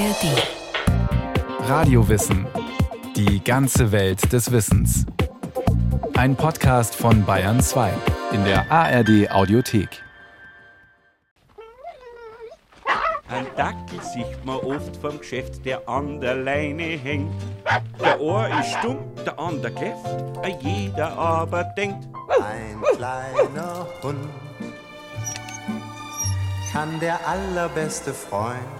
ARD. Radiowissen. Die ganze Welt des Wissens. Ein Podcast von Bayern 2 in der ARD Audiothek. Ein Dackel sieht man oft vom Geschäft, der an der Leine hängt. Der Ohr ist stumm, der andere kläfft, jeder aber denkt. Ein kleiner Hund kann der allerbeste Freund.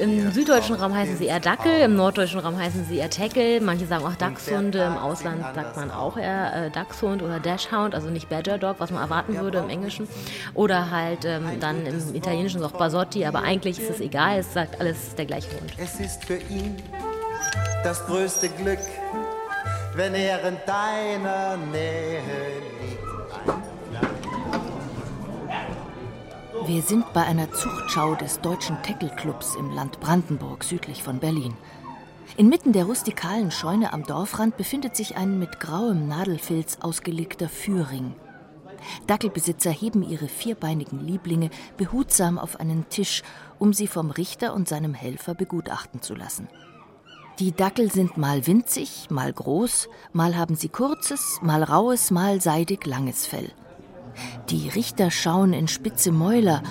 Im süddeutschen Raum heißen sie eher Dackel, im norddeutschen Raum heißen sie eher Teckel. Manche sagen auch Dachshunde, im Ausland sagt man auch eher äh, Dachshund oder Dashhound, also nicht Badger Dog, was man erwarten würde im Englischen. Oder halt ähm, dann im Italienischen auch Basotti, aber eigentlich ist es egal, es sagt alles der gleiche Hund. Es ist für ihn das größte Glück, wenn er in deiner Nähe liegt. Wir sind bei einer Zuchtschau des Deutschen Tackle-Clubs im Land Brandenburg südlich von Berlin. Inmitten der rustikalen Scheune am Dorfrand befindet sich ein mit grauem Nadelfilz ausgelegter Führring. Dackelbesitzer heben ihre vierbeinigen Lieblinge behutsam auf einen Tisch, um sie vom Richter und seinem Helfer begutachten zu lassen. Die Dackel sind mal winzig, mal groß, mal haben sie kurzes, mal raues, mal seidig langes Fell. Die Richter schauen in spitze Mäuler,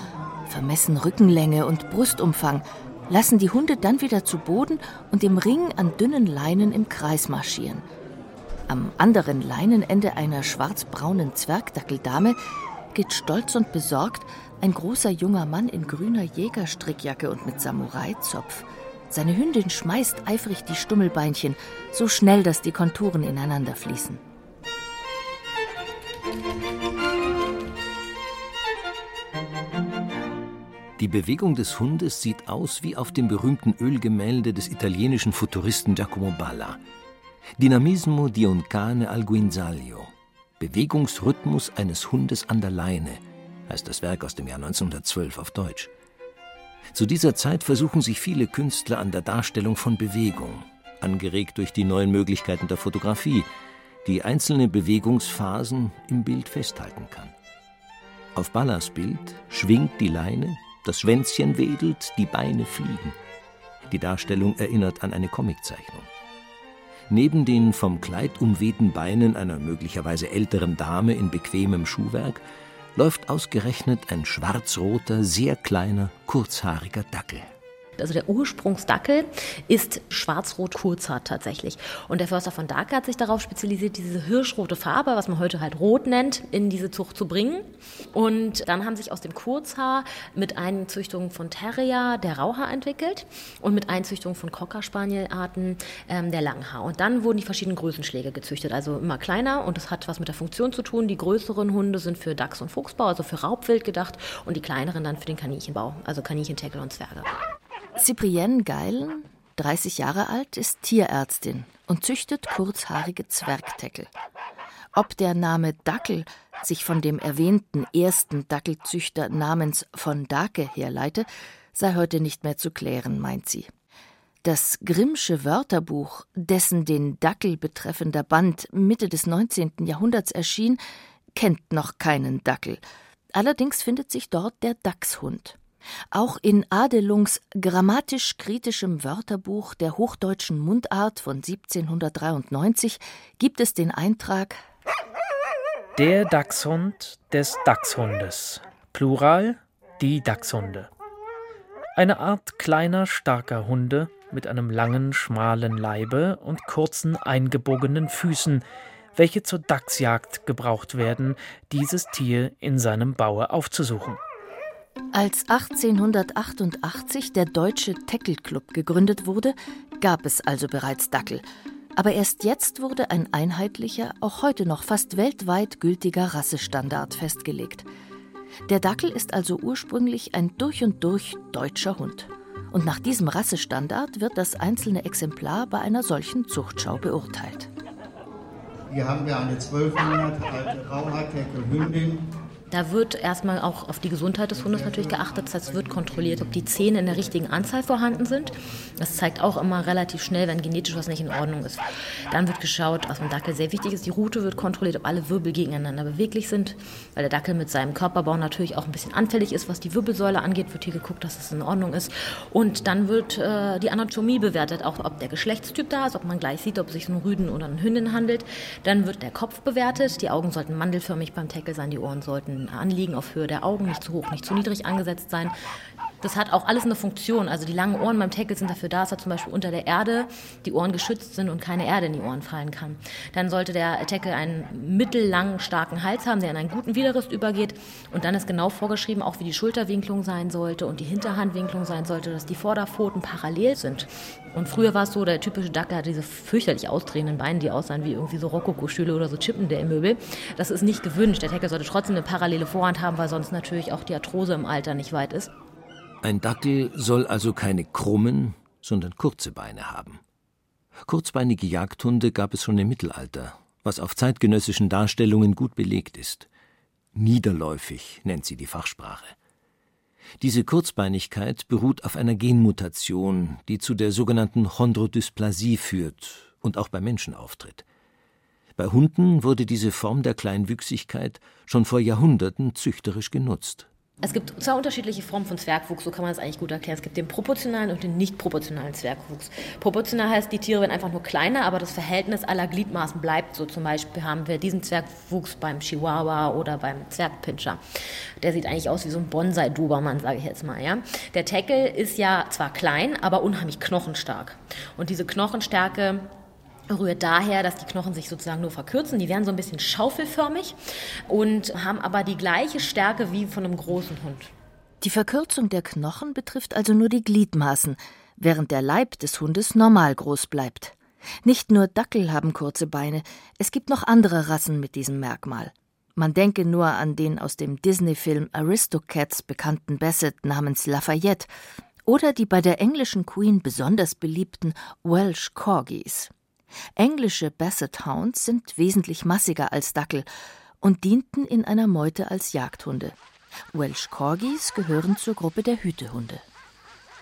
vermessen Rückenlänge und Brustumfang, lassen die Hunde dann wieder zu Boden und im Ring an dünnen Leinen im Kreis marschieren. Am anderen Leinenende einer schwarzbraunen Zwergdackeldame geht stolz und besorgt ein großer junger Mann in grüner Jägerstrickjacke und mit Samurai-Zopf. Seine Hündin schmeißt eifrig die Stummelbeinchen, so schnell, dass die Konturen ineinander fließen. Die Bewegung des Hundes sieht aus wie auf dem berühmten Ölgemälde des italienischen Futuristen Giacomo Balla. Dinamismo di un cane al guinzaglio. Bewegungsrhythmus eines Hundes an der Leine, heißt das Werk aus dem Jahr 1912 auf Deutsch. Zu dieser Zeit versuchen sich viele Künstler an der Darstellung von Bewegung, angeregt durch die neuen Möglichkeiten der Fotografie, die einzelne Bewegungsphasen im Bild festhalten kann. Auf Ballas Bild schwingt die Leine, das Schwänzchen wedelt, die Beine fliegen. Die Darstellung erinnert an eine Comiczeichnung. Neben den vom Kleid umwehten Beinen einer möglicherweise älteren Dame in bequemem Schuhwerk läuft ausgerechnet ein schwarzroter, sehr kleiner, kurzhaariger Dackel. Also der Ursprungsdackel ist schwarz-rot Kurzhaar tatsächlich. Und der Förster von Dacke hat sich darauf spezialisiert, diese hirschrote Farbe, was man heute halt rot nennt, in diese Zucht zu bringen. Und dann haben sich aus dem Kurzhaar mit Einzüchtungen von Terrier der Rauhaar entwickelt und mit Einzüchtungen von Cocker Spaniel-Arten ähm, der Langhaar. Und dann wurden die verschiedenen Größenschläge gezüchtet, also immer kleiner. Und das hat was mit der Funktion zu tun. Die größeren Hunde sind für Dachs- und Fuchsbau, also für Raubwild gedacht, und die kleineren dann für den Kaninchenbau, also Kaninchen, Teckel und Zwerge. Cyprienne Geilen, 30 Jahre alt, ist Tierärztin und züchtet kurzhaarige Zwergteckel. Ob der Name Dackel sich von dem erwähnten ersten Dackelzüchter namens von Dake herleite, sei heute nicht mehr zu klären, meint sie. Das Grimmsche Wörterbuch, dessen den Dackel betreffender Band Mitte des 19. Jahrhunderts erschien, kennt noch keinen Dackel. Allerdings findet sich dort der Dachshund. Auch in Adelungs grammatisch kritischem Wörterbuch der hochdeutschen Mundart von 1793 gibt es den Eintrag Der Dachshund des Dachshundes. Plural die Dachshunde. Eine Art kleiner, starker Hunde mit einem langen, schmalen Leibe und kurzen, eingebogenen Füßen, welche zur Dachsjagd gebraucht werden, dieses Tier in seinem Baue aufzusuchen. Als 1888 der Deutsche Tackle Club gegründet wurde, gab es also bereits Dackel. Aber erst jetzt wurde ein einheitlicher, auch heute noch fast weltweit gültiger Rassestandard festgelegt. Der Dackel ist also ursprünglich ein durch und durch deutscher Hund. Und nach diesem Rassestandard wird das einzelne Exemplar bei einer solchen Zuchtschau beurteilt. Hier haben wir eine zwölf Monate alte Rauhaarteckel-Hündin Da wird erstmal auch auf die Gesundheit des Hundes natürlich geachtet. Das heißt, es wird kontrolliert, ob die Zähne in der richtigen Anzahl vorhanden sind. Das zeigt auch immer relativ schnell, wenn genetisch was nicht in Ordnung ist. Dann wird geschaut, was beim Dackel sehr wichtig ist, die Route wird kontrolliert, ob alle Wirbel gegeneinander beweglich sind. Weil der Dackel mit seinem Körperbau natürlich auch ein bisschen anfällig ist, was die Wirbelsäule angeht, wird hier geguckt, dass es in Ordnung ist. Und dann wird äh, die Anatomie bewertet, auch ob der Geschlechtstyp da ist, ob man gleich sieht, ob es sich um einen Rüden oder eine Hündin handelt. Dann wird der Kopf bewertet. Die Augen sollten mandelförmig beim Tackle sein, die Ohren sollten Anliegen auf Höhe der Augen, nicht zu hoch, nicht zu niedrig angesetzt sein. Das hat auch alles eine Funktion. Also die langen Ohren beim Tackle sind dafür da, dass er zum Beispiel unter der Erde die Ohren geschützt sind und keine Erde in die Ohren fallen kann. Dann sollte der Tackle einen mittellangen, starken Hals haben, der in einen guten Widerriss übergeht. Und dann ist genau vorgeschrieben, auch wie die Schulterwinklung sein sollte und die Hinterhandwinklung sein sollte, dass die Vorderpfoten parallel sind. Und früher war es so, der typische Dackel hat diese fürchterlich ausdrehenden Beine, die aussahen wie irgendwie so Rokoko-Stühle oder so Chippendale-Möbel. Das ist nicht gewünscht. Der Tackle sollte trotzdem eine parallele Vorhand haben, weil sonst natürlich auch die Arthrose im Alter nicht weit ist. Ein Dackel soll also keine krummen, sondern kurze Beine haben. Kurzbeinige Jagdhunde gab es schon im Mittelalter, was auf zeitgenössischen Darstellungen gut belegt ist. Niederläufig nennt sie die Fachsprache. Diese Kurzbeinigkeit beruht auf einer Genmutation, die zu der sogenannten Chondrodysplasie führt und auch bei Menschen auftritt. Bei Hunden wurde diese Form der Kleinwüchsigkeit schon vor Jahrhunderten züchterisch genutzt. Es gibt zwei unterschiedliche Formen von Zwergwuchs, so kann man das eigentlich gut erklären. Es gibt den proportionalen und den nicht proportionalen Zwergwuchs. Proportional heißt, die Tiere werden einfach nur kleiner, aber das Verhältnis aller Gliedmaßen bleibt so. Zum Beispiel haben wir diesen Zwergwuchs beim Chihuahua oder beim Zwergpinscher. Der sieht eigentlich aus wie so ein Bonsai-Dobermann, sage ich jetzt mal. Ja? Der Tackle ist ja zwar klein, aber unheimlich knochenstark. Und diese Knochenstärke rührt daher, dass die Knochen sich sozusagen nur verkürzen. Die werden so ein bisschen schaufelförmig und haben aber die gleiche Stärke wie von einem großen Hund. Die Verkürzung der Knochen betrifft also nur die Gliedmaßen, während der Leib des Hundes normal groß bleibt. Nicht nur Dackel haben kurze Beine, es gibt noch andere Rassen mit diesem Merkmal. Man denke nur an den aus dem Disney-Film Aristocats bekannten Bassett namens Lafayette oder die bei der englischen Queen besonders beliebten Welsh Corgis. Englische Basset Hounds sind wesentlich massiger als Dackel und dienten in einer Meute als Jagdhunde. Welsh Corgis gehören zur Gruppe der Hütehunde.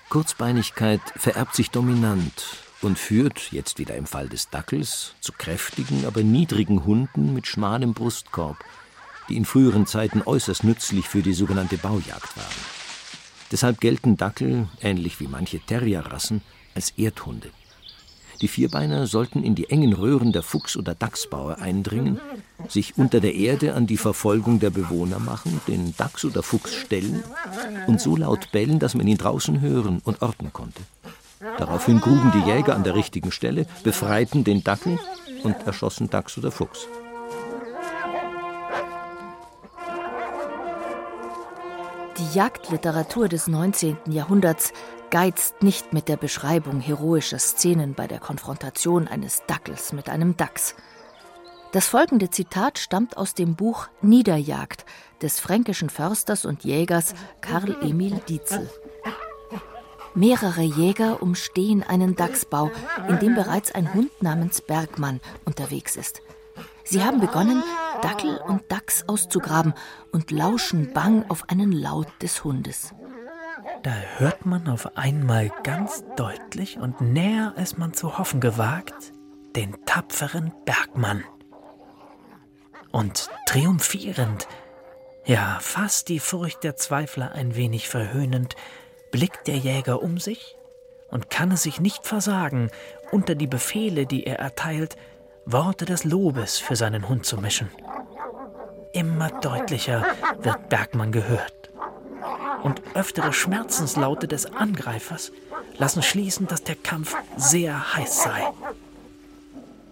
Kurzbeinigkeit vererbt sich dominant und führt, jetzt wieder im Fall des Dackels, zu kräftigen, aber niedrigen Hunden mit schmalem Brustkorb, die in früheren Zeiten äußerst nützlich für die sogenannte Baujagd waren. Deshalb gelten Dackel, ähnlich wie manche Terrierrassen, als Erdhunde. Die Vierbeiner sollten in die engen Röhren der Fuchs- oder Dachsbaue eindringen, sich unter der Erde an die Verfolgung der Bewohner machen, den Dachs oder Fuchs stellen und so laut bellen, dass man ihn draußen hören und orten konnte. Daraufhin gruben die Jäger an der richtigen Stelle, befreiten den Dackel und erschossen Dachs oder Fuchs. Die Jagdliteratur des 19. Jahrhunderts geizt nicht mit der Beschreibung heroischer Szenen bei der Konfrontation eines Dackels mit einem Dachs. Das folgende Zitat stammt aus dem Buch Niederjagd des fränkischen Försters und Jägers Karl Emil Dietzel. Mehrere Jäger umstehen einen Dachsbau, in dem bereits ein Hund namens Bergmann unterwegs ist. Sie haben begonnen, Dackel und Dachs auszugraben und lauschen bang auf einen Laut des Hundes. Da hört man auf einmal ganz deutlich und näher als man zu hoffen gewagt, den tapferen Bergmann. Und triumphierend, ja fast die Furcht der Zweifler ein wenig verhöhnend, blickt der Jäger um sich und kann es sich nicht versagen, unter die Befehle, die er erteilt, Worte des Lobes für seinen Hund zu mischen. Immer deutlicher wird Bergmann gehört und öftere Schmerzenslaute des Angreifers lassen schließen, dass der Kampf sehr heiß sei.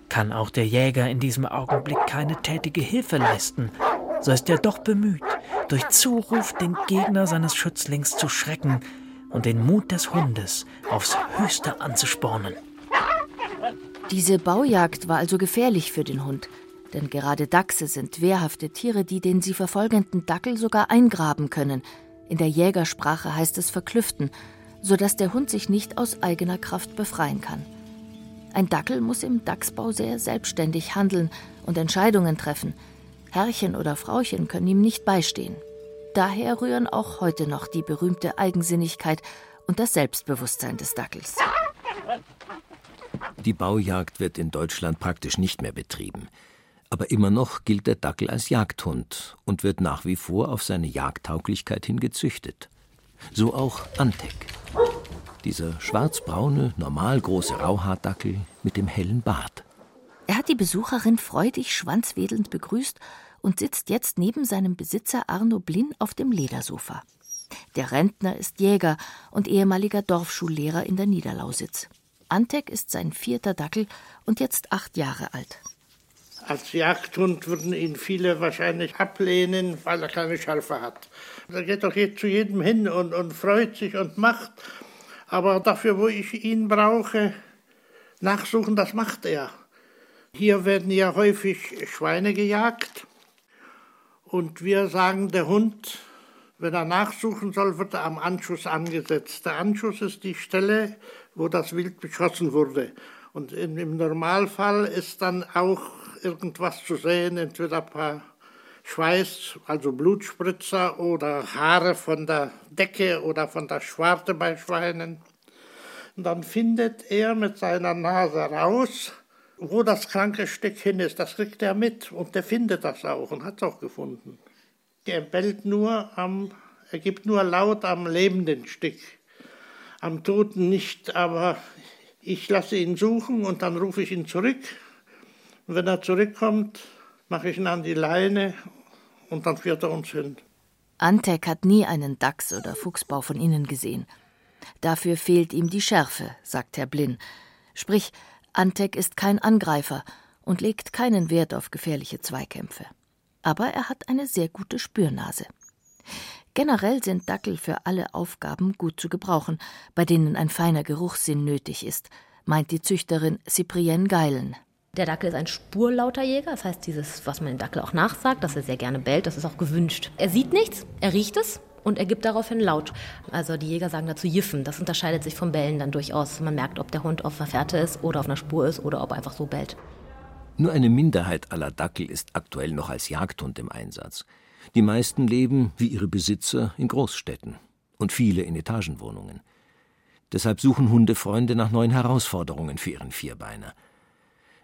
Kann auch der Jäger in diesem Augenblick keine tätige Hilfe leisten, so ist er doch bemüht, durch Zuruf den Gegner seines Schützlings zu schrecken und den Mut des Hundes aufs Höchste anzuspornen. Diese Baujagd war also gefährlich für den Hund, denn gerade Dachse sind wehrhafte Tiere, die den sie verfolgenden Dackel sogar eingraben können – in der Jägersprache heißt es verklüften, sodass der Hund sich nicht aus eigener Kraft befreien kann. Ein Dackel muss im Dachsbau sehr selbstständig handeln und Entscheidungen treffen. Herrchen oder Frauchen können ihm nicht beistehen. Daher rühren auch heute noch die berühmte Eigensinnigkeit und das Selbstbewusstsein des Dackels. Die Baujagd wird in Deutschland praktisch nicht mehr betrieben. Aber immer noch gilt der Dackel als Jagdhund und wird nach wie vor auf seine Jagdtauglichkeit hin gezüchtet. So auch Antek. Dieser schwarzbraune, normal große Rauhaardackel mit dem hellen Bart. Er hat die Besucherin freudig schwanzwedelnd begrüßt und sitzt jetzt neben seinem Besitzer Arno Blin auf dem Ledersofa. Der Rentner ist Jäger und ehemaliger Dorfschullehrer in der Niederlausitz. Antek ist sein vierter Dackel und jetzt acht Jahre alt. Als Jagdhund würden ihn viele wahrscheinlich ablehnen, weil er keine Schalfe hat. Er geht doch zu jedem hin und, und freut sich und macht. Aber dafür, wo ich ihn brauche, nachsuchen, das macht er. Hier werden ja häufig Schweine gejagt. Und wir sagen, der Hund, wenn er nachsuchen soll, wird er am Anschuss angesetzt. Der Anschuss ist die Stelle, wo das Wild beschossen wurde. Und im Normalfall ist dann auch irgendwas zu sehen, entweder ein paar Schweiß, also Blutspritzer oder Haare von der Decke oder von der Schwarte bei Schweinen. Und dann findet er mit seiner Nase raus, wo das kranke Stück hin ist, das kriegt er mit und der findet das auch und hat es auch gefunden. Er bellt nur am, er gibt nur laut am lebenden Stück, am Toten nicht, aber ich lasse ihn suchen und dann rufe ich ihn zurück. Und wenn er zurückkommt, mache ich ihn an die Leine und dann führt er uns hin. Antek hat nie einen Dachs- oder Fuchsbau von innen gesehen. Dafür fehlt ihm die Schärfe, sagt Herr Blin. Sprich, Antek ist kein Angreifer und legt keinen Wert auf gefährliche Zweikämpfe. Aber er hat eine sehr gute Spürnase. Generell sind Dackel für alle Aufgaben gut zu gebrauchen, bei denen ein feiner Geruchssinn nötig ist, meint die Züchterin Cyprienne Geilen. Der Dackel ist ein spurlauter Jäger, das heißt, dieses, was man dem Dackel auch nachsagt, dass er sehr gerne bellt, das ist auch gewünscht. Er sieht nichts, er riecht es, und er gibt daraufhin laut. Also die Jäger sagen dazu Jiffen. Das unterscheidet sich vom Bellen dann durchaus. Man merkt, ob der Hund auf einer Fährte ist oder auf einer Spur ist oder ob er einfach so bellt. Nur eine Minderheit aller Dackel ist aktuell noch als Jagdhund im Einsatz. Die meisten leben, wie ihre Besitzer, in Großstädten und viele in Etagenwohnungen. Deshalb suchen Hundefreunde nach neuen Herausforderungen für ihren Vierbeiner.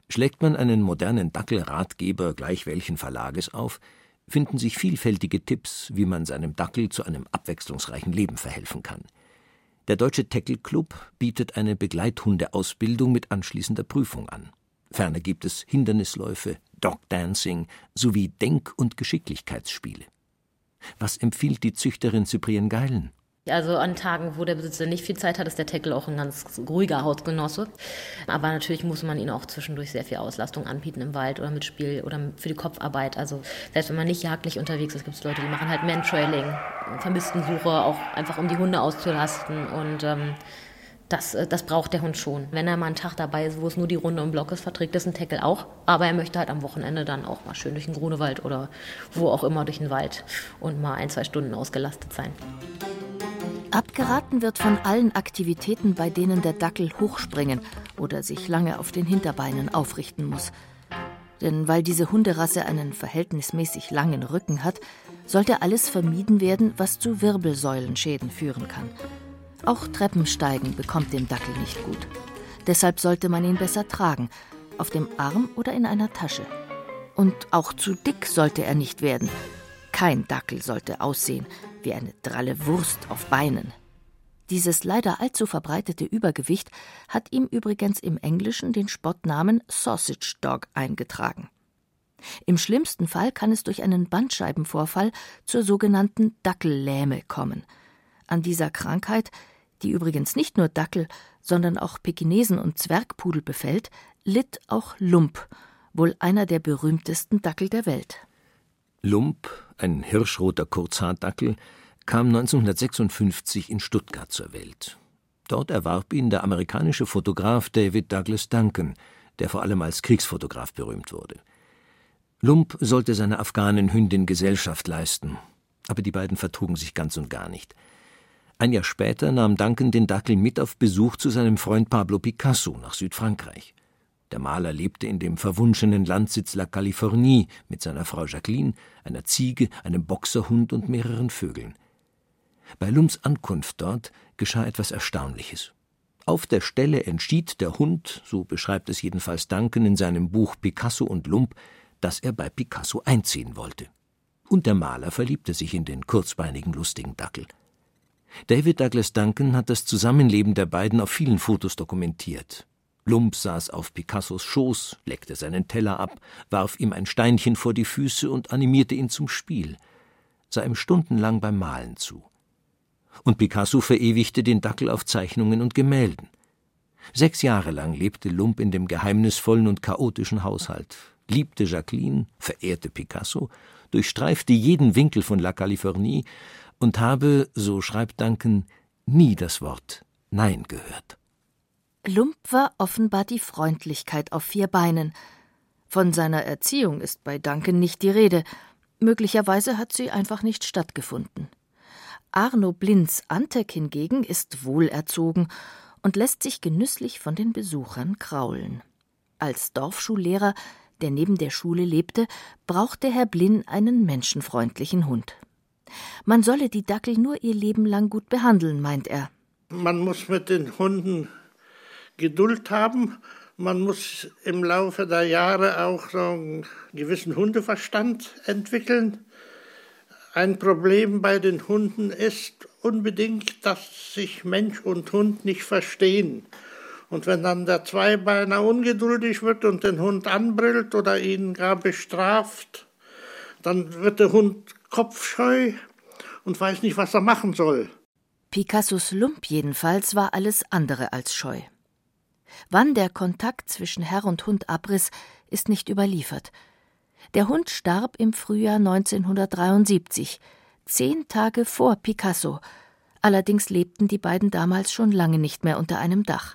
Schlägt man einen modernen Dackelratgeber gleich welchen Verlages auf, finden sich vielfältige Tipps, wie man seinem Dackel zu einem abwechslungsreichen Leben verhelfen kann. Der Deutsche Tackle Club bietet eine Begleithundeausbildung mit anschließender Prüfung an. Ferner gibt es Hindernisläufe, Dogdancing sowie Denk- und Geschicklichkeitsspiele. Was empfiehlt die Züchterin Cyprien Geilen? Also an Tagen, wo der Besitzer nicht viel Zeit hat, ist der Tackle auch ein ganz ruhiger Hausgenosse. Aber natürlich muss man ihn auch zwischendurch sehr viel Auslastung anbieten im Wald oder mit Spiel oder für die Kopfarbeit. Also selbst wenn man nicht jagdlich unterwegs ist, gibt es Leute, die machen halt Mantrailing, Vermisstensuche, auch einfach um die Hunde auszulasten. Und ähm, das, äh, das braucht der Hund schon. Wenn er mal einen Tag dabei ist, wo es nur die Runde im Block ist, verträgt das ein Tackle auch. Aber er möchte halt am Wochenende dann auch mal schön durch den Grunewald oder wo auch immer durch den Wald und mal ein, zwei Stunden ausgelastet sein. Abgeraten wird von allen Aktivitäten, bei denen der Dackel hochspringen oder sich lange auf den Hinterbeinen aufrichten muss. Denn weil diese Hunderasse einen verhältnismäßig langen Rücken hat, sollte alles vermieden werden, was zu Wirbelsäulenschäden führen kann. Auch Treppensteigen bekommt dem Dackel nicht gut. Deshalb sollte man ihn besser tragen, auf dem Arm oder in einer Tasche. Und auch zu dick sollte er nicht werden. Kein Dackel sollte aussehen wie eine dralle Wurst auf Beinen. Dieses leider allzu verbreitete Übergewicht hat ihm übrigens im Englischen den Spottnamen Sausage Dog eingetragen. Im schlimmsten Fall kann es durch einen Bandscheibenvorfall zur sogenannten Dackellähme kommen. An dieser Krankheit, die übrigens nicht nur Dackel, sondern auch Pekinesen und Zwergpudel befällt, litt auch Lump, wohl einer der berühmtesten Dackel der Welt. Lump, ein hirschroter Kurzhaardackel, kam 1956 in Stuttgart zur Welt. Dort erwarb ihn der amerikanische Fotograf David Douglas Duncan, der vor allem als Kriegsfotograf berühmt wurde. Lump sollte seiner afghanen Hündin Gesellschaft leisten, aber die beiden vertrugen sich ganz und gar nicht. Ein Jahr später nahm Duncan den Dackel mit auf Besuch zu seinem Freund Pablo Picasso nach Südfrankreich. Der Maler lebte in dem verwunschenen Landsitz La Californie mit seiner Frau Jacqueline, einer Ziege, einem Boxerhund und mehreren Vögeln. Bei Lumps Ankunft dort geschah etwas Erstaunliches. Auf der Stelle entschied der Hund, so beschreibt es jedenfalls Duncan in seinem Buch Picasso und Lump, dass er bei Picasso einziehen wollte. Und der Maler verliebte sich in den kurzbeinigen, lustigen Dackel. David Douglas Duncan hat das Zusammenleben der beiden auf vielen Fotos dokumentiert. Lump saß auf Picassos Schoß, leckte seinen Teller ab, warf ihm ein Steinchen vor die Füße und animierte ihn zum Spiel, sah ihm stundenlang beim Malen zu. Und Picasso verewigte den Dackel auf Zeichnungen und Gemälden. Sechs Jahre lang lebte Lump in dem geheimnisvollen und chaotischen Haushalt, liebte Jacqueline, verehrte Picasso, durchstreifte jeden Winkel von La Californie und habe, so schreibt Duncan, nie das Wort Nein gehört. Lump war offenbar die Freundlichkeit auf vier Beinen. Von seiner Erziehung ist bei Duncan nicht die Rede. Möglicherweise hat sie einfach nicht stattgefunden. Arno Blinz Antek hingegen ist wohlerzogen und lässt sich genüsslich von den Besuchern kraulen. Als Dorfschullehrer, der neben der Schule lebte, brauchte Herr Blinn einen menschenfreundlichen Hund. Man solle die Dackel nur ihr Leben lang gut behandeln, meint er. Man muss mit den Hunden Geduld haben. Man muss im Laufe der Jahre auch so einen gewissen Hundeverstand entwickeln. Ein Problem bei den Hunden ist unbedingt, dass sich Mensch und Hund nicht verstehen. Und wenn dann der Zweibeiner ungeduldig wird und den Hund anbrillt oder ihn gar bestraft, dann wird der Hund kopfscheu und weiß nicht, was er machen soll. Picassos Lump jedenfalls war alles andere als scheu. Wann der Kontakt zwischen Herr und Hund abriss, ist nicht überliefert. Der Hund starb im Frühjahr 1973, zehn Tage vor Picasso. Allerdings lebten die beiden damals schon lange nicht mehr unter einem Dach.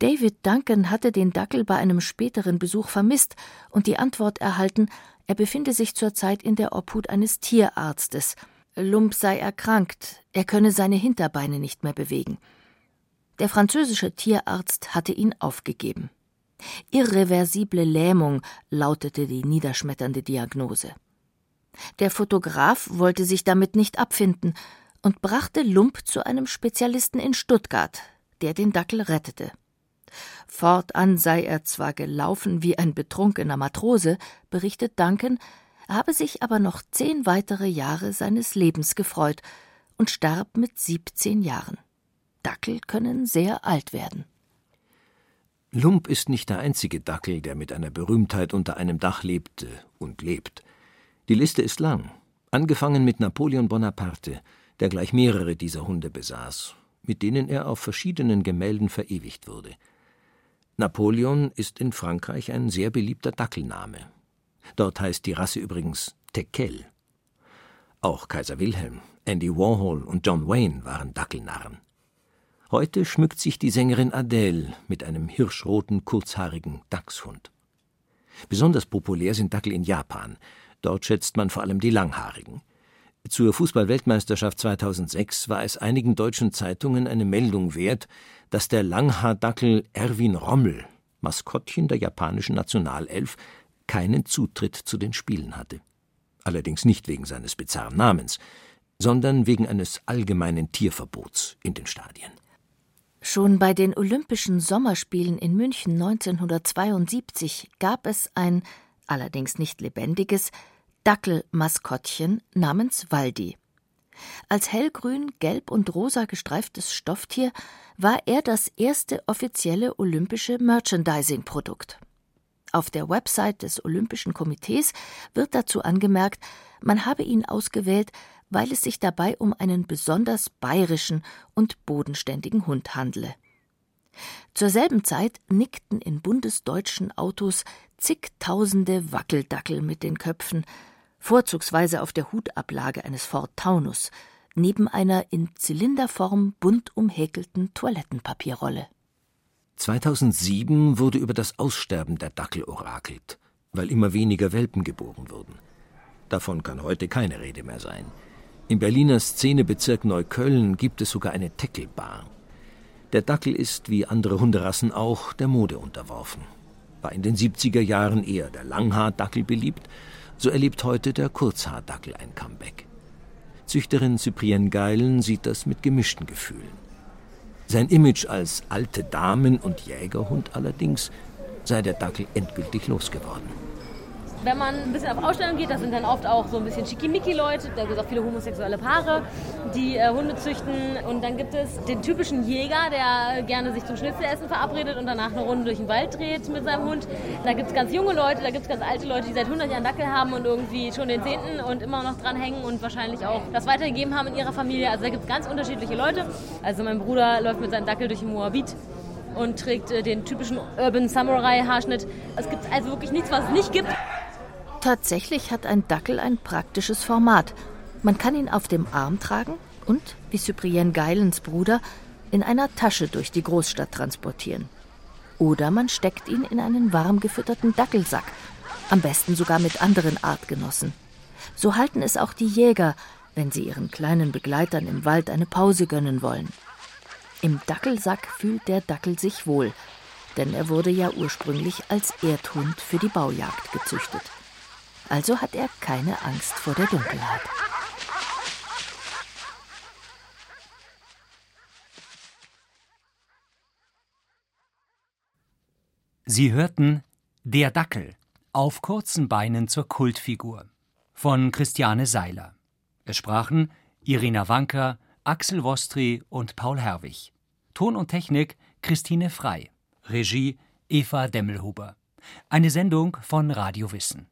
David Duncan hatte den Dackel bei einem späteren Besuch vermisst und die Antwort erhalten, er befinde sich zurzeit in der Obhut eines Tierarztes. Lump sei erkrankt, er könne seine Hinterbeine nicht mehr bewegen. Der französische Tierarzt hatte ihn aufgegeben. Irreversible Lähmung lautete die niederschmetternde Diagnose. Der Fotograf wollte sich damit nicht abfinden und brachte Lump zu einem Spezialisten in Stuttgart, der den Dackel rettete. Fortan sei er zwar gelaufen wie ein betrunkener Matrose, berichtet Duncan, habe sich aber noch zehn weitere Jahre seines Lebens gefreut und starb mit 17 Jahren. Dackel können sehr alt werden. Lump ist nicht der einzige Dackel, der mit einer Berühmtheit unter einem Dach lebte und lebt. Die Liste ist lang, angefangen mit Napoleon Bonaparte, der gleich mehrere dieser Hunde besaß, mit denen er auf verschiedenen Gemälden verewigt wurde. Napoleon ist in Frankreich ein sehr beliebter Dackelname. Dort heißt die Rasse übrigens Tekel. Auch Kaiser Wilhelm, Andy Warhol und John Wayne waren Dackelnarren. Heute schmückt sich die Sängerin Adele mit einem hirschroten, kurzhaarigen Dachshund. Besonders populär sind Dackel in Japan. Dort schätzt man vor allem die Langhaarigen. Zur Fußballweltmeisterschaft 2006 war es einigen deutschen Zeitungen eine Meldung wert, dass der Langhaardackel Erwin Rommel, Maskottchen der japanischen Nationalelf, keinen Zutritt zu den Spielen hatte. Allerdings nicht wegen seines bizarren Namens, sondern wegen eines allgemeinen Tierverbots in den Stadien. Schon bei den Olympischen Sommerspielen in München 1972 gab es ein, allerdings nicht lebendiges, Dackelmaskottchen namens Waldi. Als hellgrün, gelb und rosa gestreiftes Stofftier war er das erste offizielle olympische Merchandising-Produkt. Auf der Website des Olympischen Komitees wird dazu angemerkt, man habe ihn ausgewählt, weil es sich dabei um einen besonders bayerischen und bodenständigen Hund handle. Zur selben Zeit nickten in bundesdeutschen Autos zigtausende Wackeldackel mit den Köpfen, vorzugsweise auf der Hutablage eines Ford Taunus, neben einer in Zylinderform bunt umhäkelten Toilettenpapierrolle. 2007 wurde über das Aussterben der Dackel orakelt, weil immer weniger Welpen geboren wurden. Davon kann heute keine Rede mehr sein. Im Berliner Szenebezirk Neukölln gibt es sogar eine Teckelbar. Der Dackel ist, wie andere Hunderassen auch, der Mode unterworfen. War in den 70er Jahren eher der Langhaardackel beliebt, so erlebt heute der Kurzhaardackel ein Comeback. Züchterin Cyprienne Geilen sieht das mit gemischten Gefühlen. Sein Image als alte Damen- und Jägerhund allerdings sei der Dackel endgültig losgeworden. Wenn man ein bisschen auf Ausstellungen geht, das sind dann oft auch so ein bisschen Schickimicki-Leute, da gibt es auch viele homosexuelle Paare, die äh, Hunde züchten. Und dann gibt es den typischen Jäger, der gerne sich zum Schnitzelessen verabredet und danach eine Runde durch den Wald dreht mit seinem Hund. Da gibt es ganz junge Leute, da gibt es ganz alte Leute, die seit 100 Jahren Dackel haben und irgendwie schon den zehnten und immer noch dranhängen und wahrscheinlich auch das weitergegeben haben in ihrer Familie. Also da gibt es ganz unterschiedliche Leute. Also mein Bruder läuft mit seinem Dackel durch den Moabit und trägt äh, den typischen Urban Samurai Haarschnitt. Es gibt also wirklich nichts, was es nicht gibt. Tatsächlich hat ein Dackel ein praktisches Format. Man kann ihn auf dem Arm tragen und, wie Cyprien Geilens Bruder, in einer Tasche durch die Großstadt transportieren. Oder man steckt ihn in einen warm gefütterten Dackelsack, am besten sogar mit anderen Artgenossen. So halten es auch die Jäger, wenn sie ihren kleinen Begleitern im Wald eine Pause gönnen wollen. Im Dackelsack fühlt der Dackel sich wohl, denn er wurde ja ursprünglich als Erdhund für die Baujagd gezüchtet. Also hat er keine Angst vor der Dunkelheit. Sie hörten Der Dackel auf kurzen Beinen zur Kultfigur von Christiane Seiler. Es sprachen Irina Wanker, Axel Wostri und Paul Herwig. Ton und Technik Christine Frei. Regie Eva Demmelhuber. Eine Sendung von Radio Wissen.